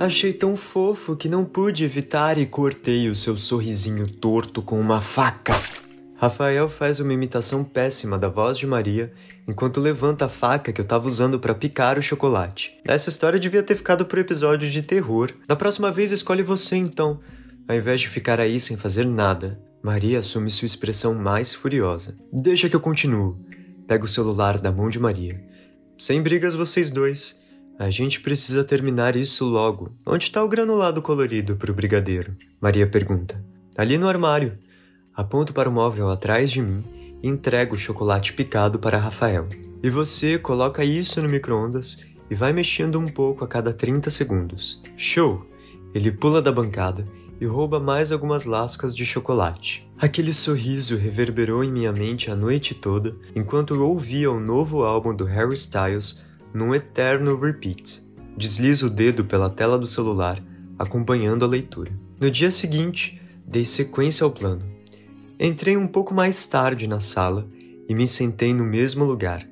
Achei tão fofo que não pude evitar e cortei o seu sorrisinho torto com uma faca. Rafael faz uma imitação péssima da voz de Maria enquanto levanta a faca que eu tava usando para picar o chocolate. Essa história devia ter ficado pro episódio de terror. Da próxima vez escolhe você então, ao invés de ficar aí sem fazer nada. Maria assume sua expressão mais furiosa. Deixa que eu continuo. Pega o celular da mão de Maria. Sem brigas vocês dois. A gente precisa terminar isso logo. Onde tá o granulado colorido pro brigadeiro? Maria pergunta. Ali no armário. Aponto para o móvel atrás de mim e entrego o chocolate picado para Rafael. E você coloca isso no micro-ondas e vai mexendo um pouco a cada 30 segundos. Show! Ele pula da bancada e rouba mais algumas lascas de chocolate. Aquele sorriso reverberou em minha mente a noite toda enquanto eu ouvia o novo álbum do Harry Styles num eterno repeat. Deslizo o dedo pela tela do celular, acompanhando a leitura. No dia seguinte, dei sequência ao plano Entrei um pouco mais tarde na sala e me sentei no mesmo lugar.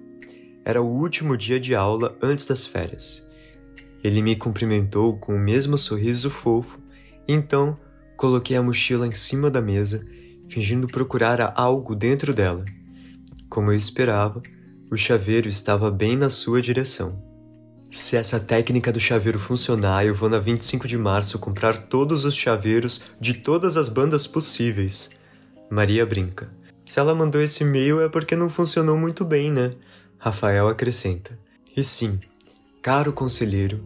Era o último dia de aula antes das férias. Ele me cumprimentou com o mesmo sorriso fofo, então coloquei a mochila em cima da mesa, fingindo procurar algo dentro dela. Como eu esperava, o chaveiro estava bem na sua direção. Se essa técnica do chaveiro funcionar, eu vou na 25 de março comprar todos os chaveiros de todas as bandas possíveis. Maria brinca. Se ela mandou esse e-mail é porque não funcionou muito bem, né? Rafael acrescenta. E sim, caro conselheiro,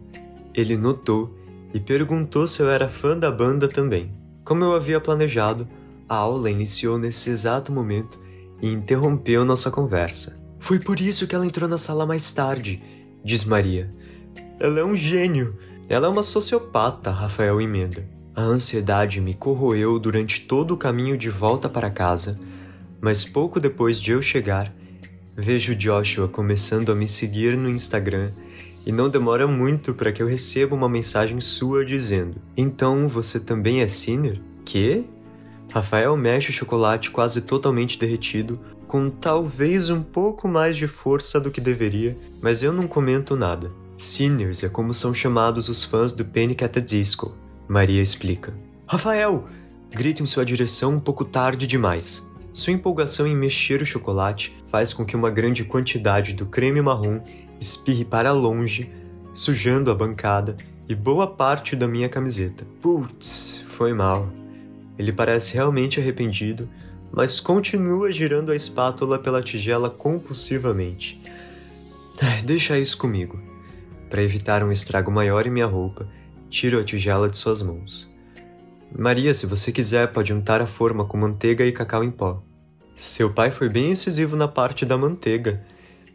ele notou e perguntou se eu era fã da banda também. Como eu havia planejado, a aula iniciou nesse exato momento e interrompeu nossa conversa. Foi por isso que ela entrou na sala mais tarde, diz Maria. Ela é um gênio. Ela é uma sociopata, Rafael emenda. A ansiedade me corroeu durante todo o caminho de volta para casa, mas pouco depois de eu chegar, vejo Joshua começando a me seguir no Instagram e não demora muito para que eu receba uma mensagem sua dizendo: Então você também é Sinner? Que? Rafael mexe o chocolate quase totalmente derretido, com talvez um pouco mais de força do que deveria, mas eu não comento nada. Sinners é como são chamados os fãs do Panic at the Disco. Maria explica. Rafael! Grita em sua direção um pouco tarde demais. Sua empolgação em mexer o chocolate faz com que uma grande quantidade do creme marrom espirre para longe, sujando a bancada e boa parte da minha camiseta. Putz, foi mal. Ele parece realmente arrependido, mas continua girando a espátula pela tigela compulsivamente. Deixa isso comigo. Para evitar um estrago maior em minha roupa, tiro a tigela de suas mãos. Maria, se você quiser, pode untar a forma com manteiga e cacau em pó. Seu pai foi bem incisivo na parte da manteiga.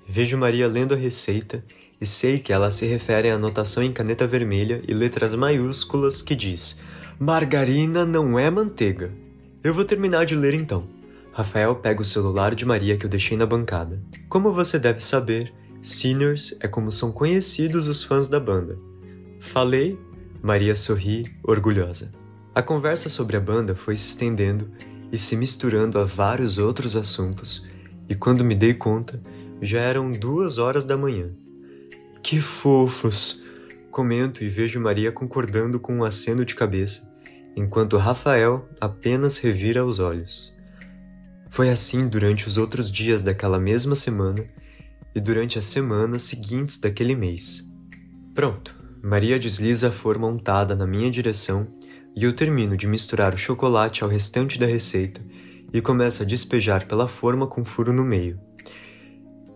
Vejo Maria lendo a receita e sei que ela se refere à anotação em caneta vermelha e letras maiúsculas que diz: Margarina não é manteiga. Eu vou terminar de ler então. Rafael pega o celular de Maria que eu deixei na bancada. Como você deve saber, Sinners é como são conhecidos os fãs da banda. Falei Maria sorri, orgulhosa. A conversa sobre a banda foi se estendendo e se misturando a vários outros assuntos, e quando me dei conta, já eram duas horas da manhã. Que fofos! Comento e vejo Maria concordando com um aceno de cabeça, enquanto Rafael apenas revira os olhos. Foi assim durante os outros dias daquela mesma semana e durante as semanas seguintes daquele mês. Pronto, Maria desliza a forma untada na minha direção e eu termino de misturar o chocolate ao restante da receita e começo a despejar pela forma com furo no meio.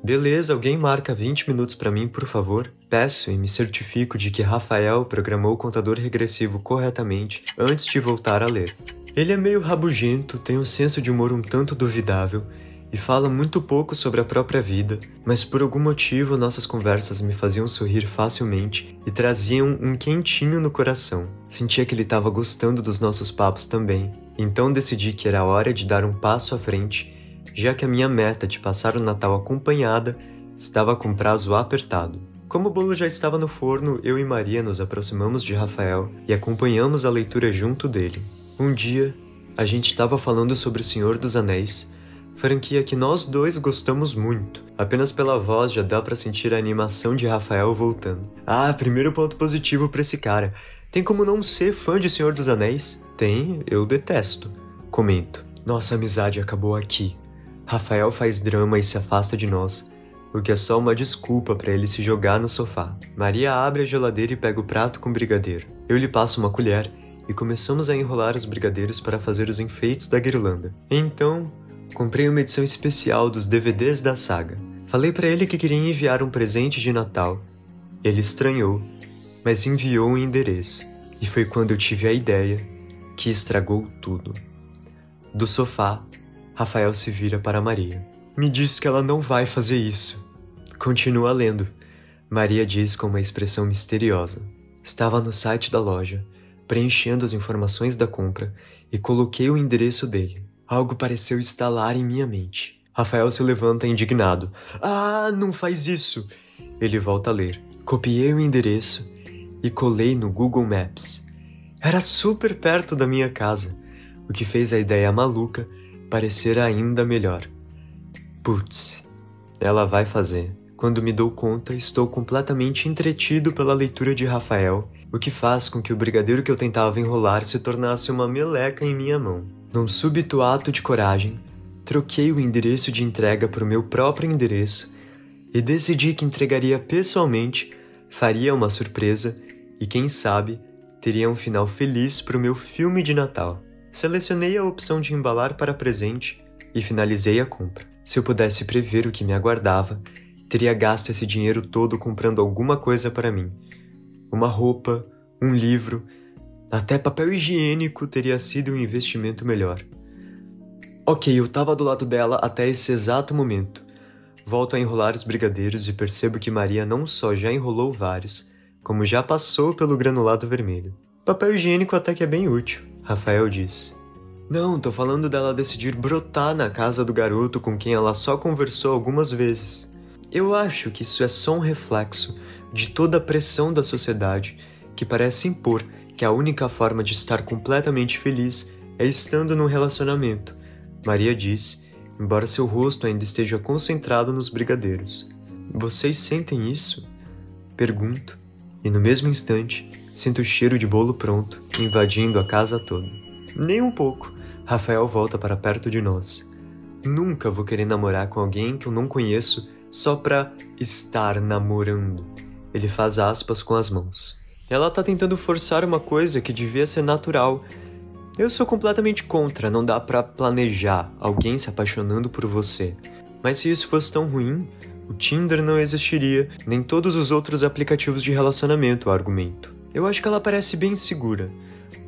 Beleza, alguém marca 20 minutos para mim, por favor? Peço e me certifico de que Rafael programou o contador regressivo corretamente antes de voltar a ler. Ele é meio rabugento, tem um senso de humor um tanto duvidável e fala muito pouco sobre a própria vida, mas por algum motivo nossas conversas me faziam sorrir facilmente e traziam um quentinho no coração. Sentia que ele estava gostando dos nossos papos também, então decidi que era hora de dar um passo à frente, já que a minha meta de passar o Natal acompanhada estava com prazo apertado. Como o bolo já estava no forno, eu e Maria nos aproximamos de Rafael e acompanhamos a leitura junto dele. Um dia, a gente estava falando sobre o Senhor dos Anéis franquia que nós dois gostamos muito. Apenas pela voz já dá para sentir a animação de Rafael voltando. Ah, primeiro ponto positivo para esse cara. Tem como não ser fã de Senhor dos Anéis? Tem, eu detesto. Comento. Nossa amizade acabou aqui. Rafael faz drama e se afasta de nós, o que é só uma desculpa para ele se jogar no sofá. Maria abre a geladeira e pega o prato com brigadeiro. Eu lhe passo uma colher e começamos a enrolar os brigadeiros para fazer os enfeites da guirlanda. Então, comprei uma edição especial dos DVDs da saga. Falei para ele que queria enviar um presente de Natal. Ele estranhou, mas enviou um endereço. E foi quando eu tive a ideia que estragou tudo. Do sofá, Rafael se vira para Maria. Me diz que ela não vai fazer isso. Continua lendo. Maria diz com uma expressão misteriosa. Estava no site da loja, preenchendo as informações da compra e coloquei o endereço dele. Algo pareceu estalar em minha mente. Rafael se levanta indignado. Ah, não faz isso! Ele volta a ler. Copiei o endereço e colei no Google Maps. Era super perto da minha casa o que fez a ideia maluca parecer ainda melhor. Putz, ela vai fazer. Quando me dou conta, estou completamente entretido pela leitura de Rafael, o que faz com que o brigadeiro que eu tentava enrolar se tornasse uma meleca em minha mão. Num súbito ato de coragem, troquei o endereço de entrega para o meu próprio endereço e decidi que entregaria pessoalmente, faria uma surpresa e, quem sabe, teria um final feliz para o meu filme de Natal. Selecionei a opção de embalar para presente e finalizei a compra. Se eu pudesse prever o que me aguardava, teria gasto esse dinheiro todo comprando alguma coisa para mim. Uma roupa, um livro, até papel higiênico teria sido um investimento melhor. Ok, eu estava do lado dela até esse exato momento. Volto a enrolar os brigadeiros e percebo que Maria não só já enrolou vários, como já passou pelo granulado vermelho. Papel higiênico até que é bem útil. Rafael disse. Não, tô falando dela decidir brotar na casa do garoto com quem ela só conversou algumas vezes. Eu acho que isso é só um reflexo de toda a pressão da sociedade que parece impor que a única forma de estar completamente feliz é estando num relacionamento, Maria disse, embora seu rosto ainda esteja concentrado nos brigadeiros. Vocês sentem isso? Pergunto, e no mesmo instante sinto o cheiro de bolo pronto invadindo a casa toda. Nem um pouco. Rafael volta para perto de nós. Nunca vou querer namorar com alguém que eu não conheço só pra estar namorando. Ele faz aspas com as mãos. Ela tá tentando forçar uma coisa que devia ser natural. Eu sou completamente contra, não dá para planejar alguém se apaixonando por você. Mas se isso fosse tão ruim, o Tinder não existiria, nem todos os outros aplicativos de relacionamento, argumento. Eu acho que ela parece bem segura.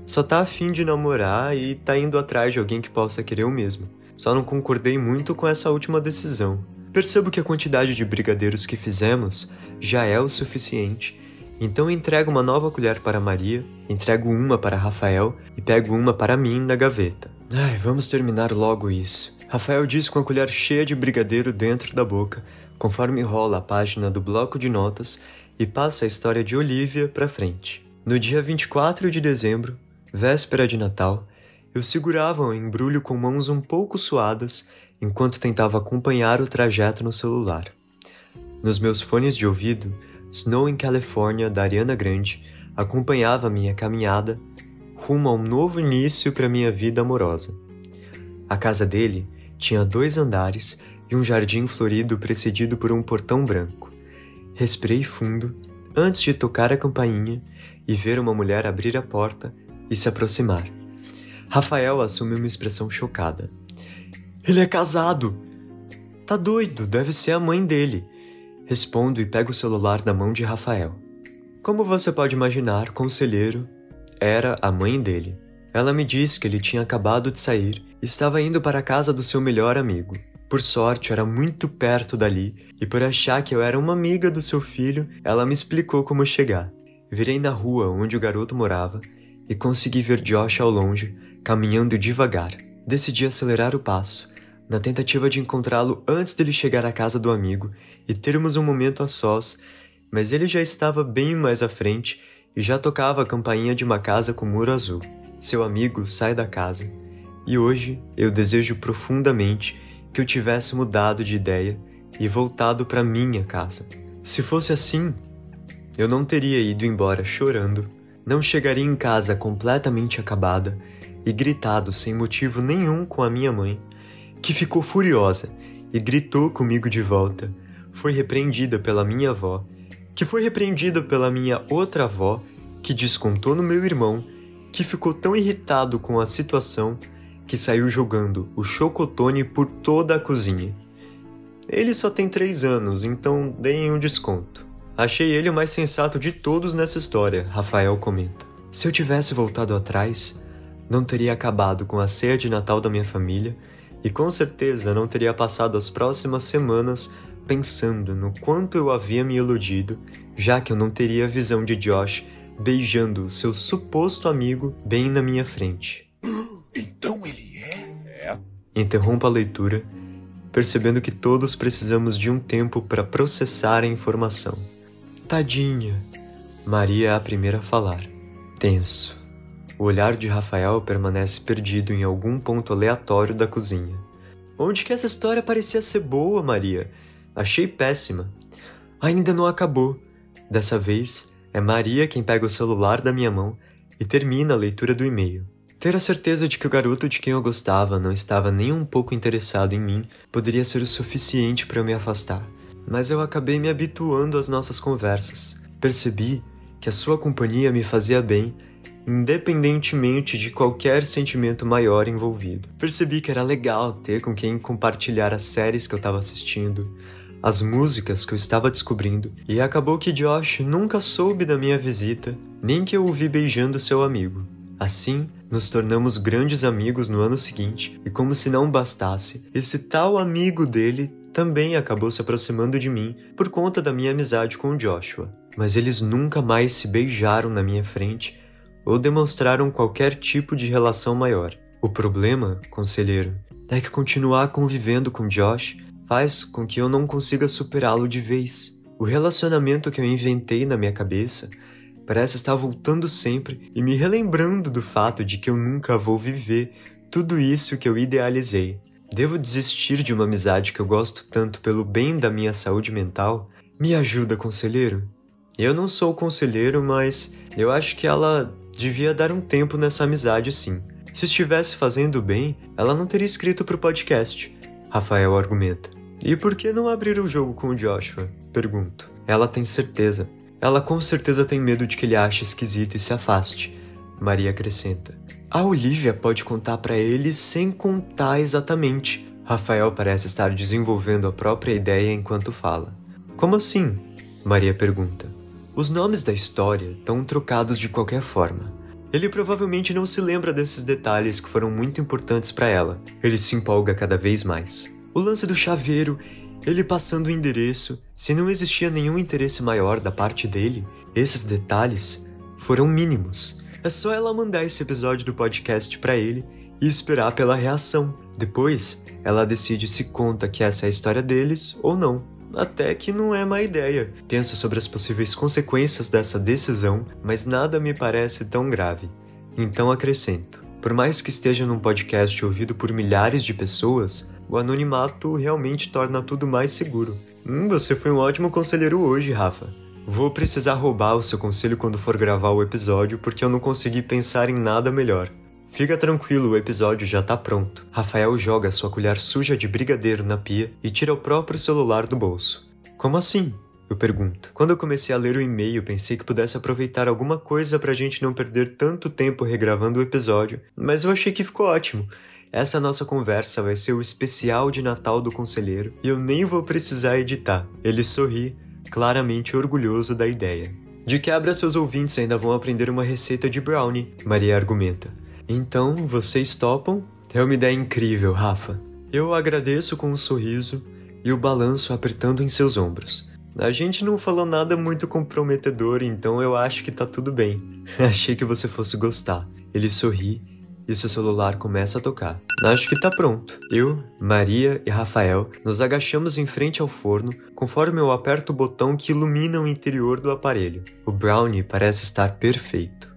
Só tá afim de namorar e tá indo atrás de alguém que possa querer o mesmo. Só não concordei muito com essa última decisão. Percebo que a quantidade de brigadeiros que fizemos já é o suficiente, então entrego uma nova colher para Maria, entrego uma para Rafael e pego uma para mim na gaveta. Ai, vamos terminar logo isso. Rafael diz com a colher cheia de brigadeiro dentro da boca, conforme rola a página do bloco de notas e passa a história de Olivia para frente. No dia 24 de dezembro, véspera de Natal, eu segurava o embrulho com mãos um pouco suadas enquanto tentava acompanhar o trajeto no celular. Nos meus fones de ouvido, Snow in California da Ariana Grande acompanhava minha caminhada rumo a um novo início para minha vida amorosa. A casa dele tinha dois andares e um jardim florido precedido por um portão branco. Respirei fundo antes de tocar a campainha e ver uma mulher abrir a porta e se aproximar. Rafael assume uma expressão chocada. Ele é casado! Tá doido, deve ser a mãe dele. Respondo e pego o celular da mão de Rafael. Como você pode imaginar, conselheiro era a mãe dele. Ela me disse que ele tinha acabado de sair e estava indo para a casa do seu melhor amigo. Por sorte, era muito perto dali, e por achar que eu era uma amiga do seu filho, ela me explicou como chegar. Virei na rua onde o garoto morava e consegui ver Josh ao longe, caminhando devagar. Decidi acelerar o passo, na tentativa de encontrá-lo antes dele chegar à casa do amigo e termos um momento a sós, mas ele já estava bem mais à frente e já tocava a campainha de uma casa com muro azul. Seu amigo sai da casa, e hoje eu desejo profundamente que eu tivesse mudado de ideia e voltado para minha casa. Se fosse assim, eu não teria ido embora chorando não chegaria em casa completamente acabada e gritado sem motivo nenhum com a minha mãe, que ficou furiosa e gritou comigo de volta. Foi repreendida pela minha avó, que foi repreendida pela minha outra avó, que descontou no meu irmão, que ficou tão irritado com a situação que saiu jogando o chocotone por toda a cozinha. Ele só tem três anos, então deem um desconto. Achei ele o mais sensato de todos nessa história, Rafael comenta. Se eu tivesse voltado atrás, não teria acabado com a ceia de Natal da minha família e com certeza não teria passado as próximas semanas pensando no quanto eu havia me iludido, já que eu não teria a visão de Josh beijando seu suposto amigo bem na minha frente. Interrompa a leitura, percebendo que todos precisamos de um tempo para processar a informação. Tadinha. Maria é a primeira a falar. Tenso. O olhar de Rafael permanece perdido em algum ponto aleatório da cozinha. Onde que essa história parecia ser boa, Maria? Achei péssima. Ainda não acabou. Dessa vez, é Maria quem pega o celular da minha mão e termina a leitura do e-mail. Ter a certeza de que o garoto de quem eu gostava não estava nem um pouco interessado em mim poderia ser o suficiente para eu me afastar. Mas eu acabei me habituando às nossas conversas. Percebi que a sua companhia me fazia bem independentemente de qualquer sentimento maior envolvido. Percebi que era legal ter com quem compartilhar as séries que eu estava assistindo, as músicas que eu estava descobrindo, e acabou que Josh nunca soube da minha visita, nem que eu o vi beijando seu amigo. Assim, nos tornamos grandes amigos no ano seguinte, e como se não bastasse, esse tal amigo dele também acabou se aproximando de mim por conta da minha amizade com Joshua. Mas eles nunca mais se beijaram na minha frente ou demonstraram qualquer tipo de relação maior. O problema, conselheiro, é que continuar convivendo com Josh faz com que eu não consiga superá-lo de vez. O relacionamento que eu inventei na minha cabeça parece estar voltando sempre e me relembrando do fato de que eu nunca vou viver tudo isso que eu idealizei. Devo desistir de uma amizade que eu gosto tanto pelo bem da minha saúde mental? Me ajuda, conselheiro? Eu não sou conselheiro, mas eu acho que ela devia dar um tempo nessa amizade sim. Se estivesse fazendo bem, ela não teria escrito pro podcast. Rafael argumenta. E por que não abrir o jogo com o Joshua? Pergunto. Ela tem certeza. Ela com certeza tem medo de que ele ache esquisito e se afaste. Maria acrescenta. A Olivia pode contar para ele sem contar exatamente. Rafael parece estar desenvolvendo a própria ideia enquanto fala. Como assim? Maria pergunta. Os nomes da história estão trocados de qualquer forma. Ele provavelmente não se lembra desses detalhes que foram muito importantes para ela. Ele se empolga cada vez mais. O lance do chaveiro, ele passando o endereço, se não existia nenhum interesse maior da parte dele, esses detalhes foram mínimos. É só ela mandar esse episódio do podcast para ele e esperar pela reação. Depois, ela decide se conta que essa é a história deles ou não até que não é má ideia. Penso sobre as possíveis consequências dessa decisão, mas nada me parece tão grave. Então acrescento: por mais que esteja num podcast ouvido por milhares de pessoas, o anonimato realmente torna tudo mais seguro. Hum, você foi um ótimo conselheiro hoje, Rafa. Vou precisar roubar o seu conselho quando for gravar o episódio porque eu não consegui pensar em nada melhor. Fica tranquilo, o episódio já tá pronto. Rafael joga sua colher suja de brigadeiro na pia e tira o próprio celular do bolso. Como assim? Eu pergunto. Quando eu comecei a ler o e-mail, pensei que pudesse aproveitar alguma coisa pra gente não perder tanto tempo regravando o episódio, mas eu achei que ficou ótimo. Essa nossa conversa vai ser o especial de Natal do conselheiro e eu nem vou precisar editar. Ele sorri, claramente orgulhoso da ideia. De quebra, seus ouvintes ainda vão aprender uma receita de brownie, Maria argumenta. Então, vocês topam? É uma ideia incrível, Rafa. Eu agradeço com um sorriso e o balanço apertando em seus ombros. A gente não falou nada muito comprometedor, então eu acho que tá tudo bem. Achei que você fosse gostar. Ele sorri e seu celular começa a tocar. Acho que tá pronto. Eu, Maria e Rafael nos agachamos em frente ao forno conforme eu aperto o botão que ilumina o interior do aparelho. O brownie parece estar perfeito.